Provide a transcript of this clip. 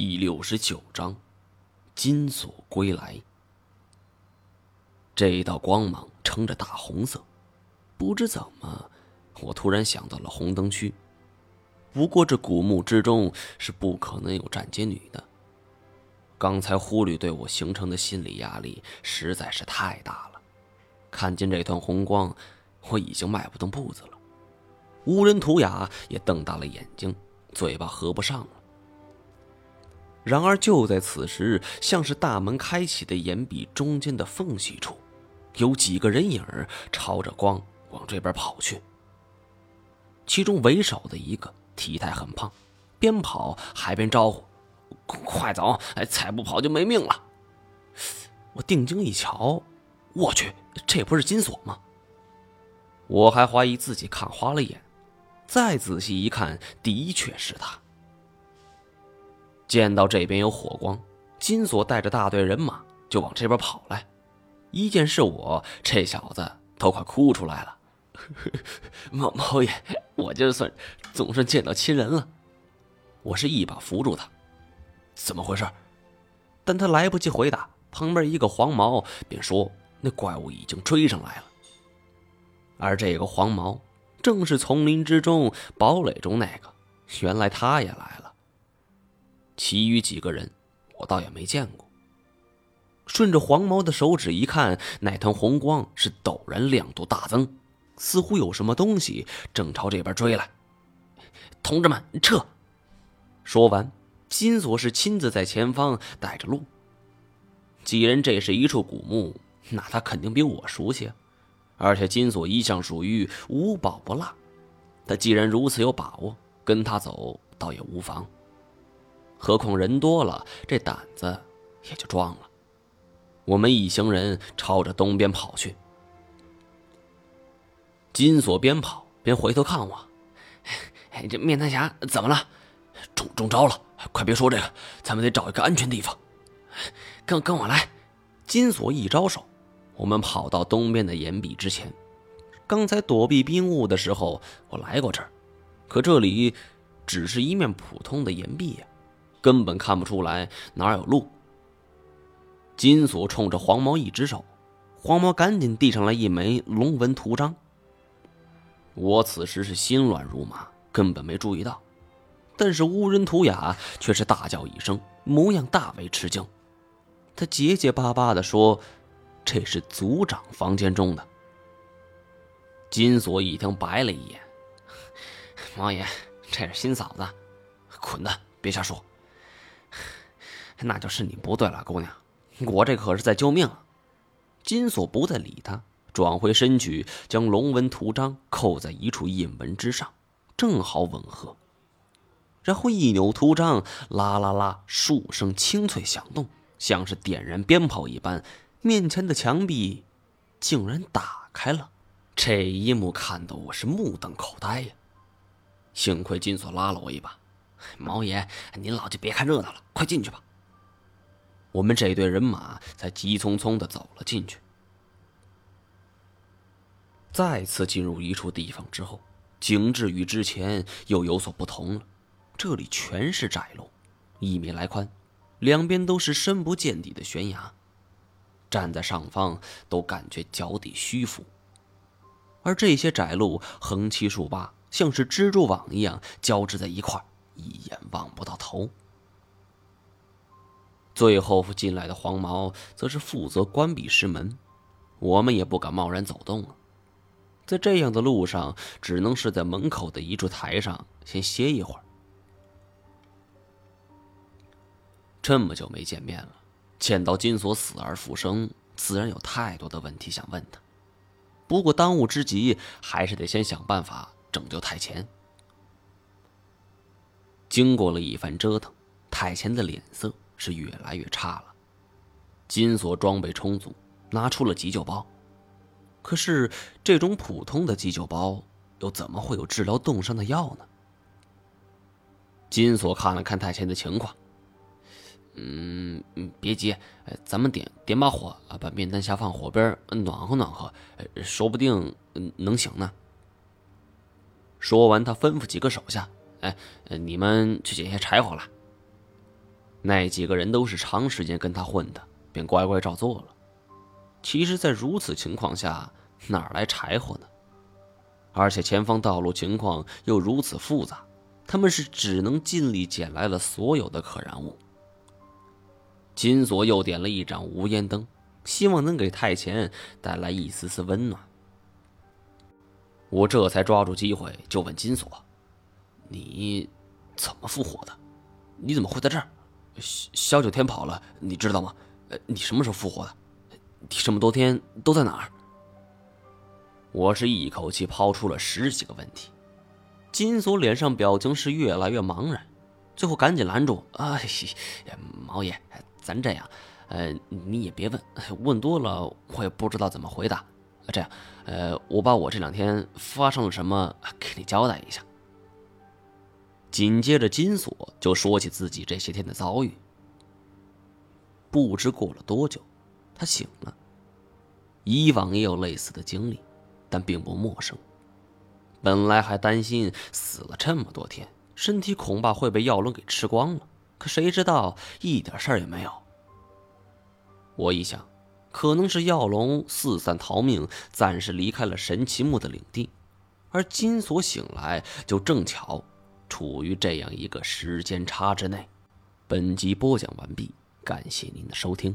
第六十九章，金锁归来。这一道光芒呈着大红色，不知怎么，我突然想到了红灯区。不过这古墓之中是不可能有站街女的。刚才忽略对我形成的心理压力实在是太大了。看见这团红光，我已经迈不动步子了。无人图雅也瞪大了眼睛，嘴巴合不上了。然而，就在此时，像是大门开启的岩壁中间的缝隙处，有几个人影朝着光往这边跑去。其中为首的一个体态很胖，边跑还边招呼：“快走！哎，再不跑就没命了！”我定睛一瞧，我去，这不是金锁吗？我还怀疑自己看花了眼，再仔细一看，的确是他。见到这边有火光，金锁带着大队人马就往这边跑来。一见是我，这小子都快哭出来了。毛毛爷，我就算总算见到亲人了。我是一把扶住他，怎么回事？但他来不及回答，旁边一个黄毛便说：“那怪物已经追上来了。”而这个黄毛正是丛林之中堡垒中那个，原来他也来了。其余几个人，我倒也没见过。顺着黄毛的手指一看，那团红光是陡然亮度大增，似乎有什么东西正朝这边追来。同志们，撤！说完，金锁是亲自在前方带着路。既然这是一处古墓，那他肯定比我熟悉。而且金锁一向属于无宝不落，他既然如此有把握，跟他走倒也无妨。何况人多了，这胆子也就壮了。我们一行人朝着东边跑去。金锁边跑边回头看我：“哎，这面瘫侠怎么了？中中招了！快别说这个，咱们得找一个安全地方。跟跟我来。”金锁一招手，我们跑到东边的岩壁之前。刚才躲避冰雾的时候，我来过这儿，可这里只是一面普通的岩壁呀。根本看不出来哪有路。金锁冲着黄毛一只手，黄毛赶紧递上来一枚龙纹图章。我此时是心乱如麻，根本没注意到，但是乌人图雅却是大叫一声，模样大为吃惊。他结结巴巴的说：“这是族长房间中的。”金锁一听，白了一眼：“ 王爷，这是新嫂子，滚蛋，别瞎说。”那就是你不对了，姑娘，我这可是在救命。金锁不再理他，转回身去，将龙纹图章扣在一处印纹之上，正好吻合。然后一扭图章，啦啦啦，数声清脆响动，像是点燃鞭炮一般，面前的墙壁竟然打开了。这一幕看得我是目瞪口呆呀！幸亏金锁拉了我一把，毛爷，您老就别看热闹了，快进去吧。我们这队人马才急匆匆的走了进去。再次进入一处地方之后，景致与之前又有所不同了。这里全是窄路，一米来宽，两边都是深不见底的悬崖，站在上方都感觉脚底虚浮。而这些窄路横七竖八，像是蜘蛛网一样交织在一块，一眼望不到头。最后进来的黄毛则是负责关闭石门，我们也不敢贸然走动了。在这样的路上，只能是在门口的一处台上先歇一会儿。这么久没见面了，见到金锁死而复生，自然有太多的问题想问他。不过当务之急还是得先想办法拯救太前。经过了一番折腾，太前的脸色。是越来越差了。金锁装备充足，拿出了急救包。可是这种普通的急救包，又怎么会有治疗冻伤的药呢？金锁看了看太前的情况，嗯嗯，别急，咱们点点把火啊，把面单下放火边暖和暖和，说不定能行呢。说完，他吩咐几个手下：“哎，你们去捡些柴火来。”那几个人都是长时间跟他混的，便乖乖照做了。其实，在如此情况下，哪来柴火呢？而且前方道路情况又如此复杂，他们是只能尽力捡来了所有的可燃物。金锁又点了一盏无烟灯，希望能给太前带来一丝丝温暖。我这才抓住机会就问金锁：“你怎么复活的？你怎么会在这儿？小九天跑了，你知道吗？呃，你什么时候复活的？你这么多天都在哪儿？”我是一口气抛出了十几个问题，金锁脸上表情是越来越茫然，最后赶紧拦住：“哎，毛爷，咱这样，呃，你也别问，问多了我也不知道怎么回答。这样，呃，我把我这两天发生了什么给你交代一下。”紧接着，金锁就说起自己这些天的遭遇。不知过了多久，他醒了。以往也有类似的经历。但并不陌生。本来还担心死了这么多天，身体恐怕会被药龙给吃光了。可谁知道一点事儿也没有。我一想，可能是药龙四散逃命，暂时离开了神奇木的领地，而金锁醒来就正巧处于这样一个时间差之内。本集播讲完毕，感谢您的收听。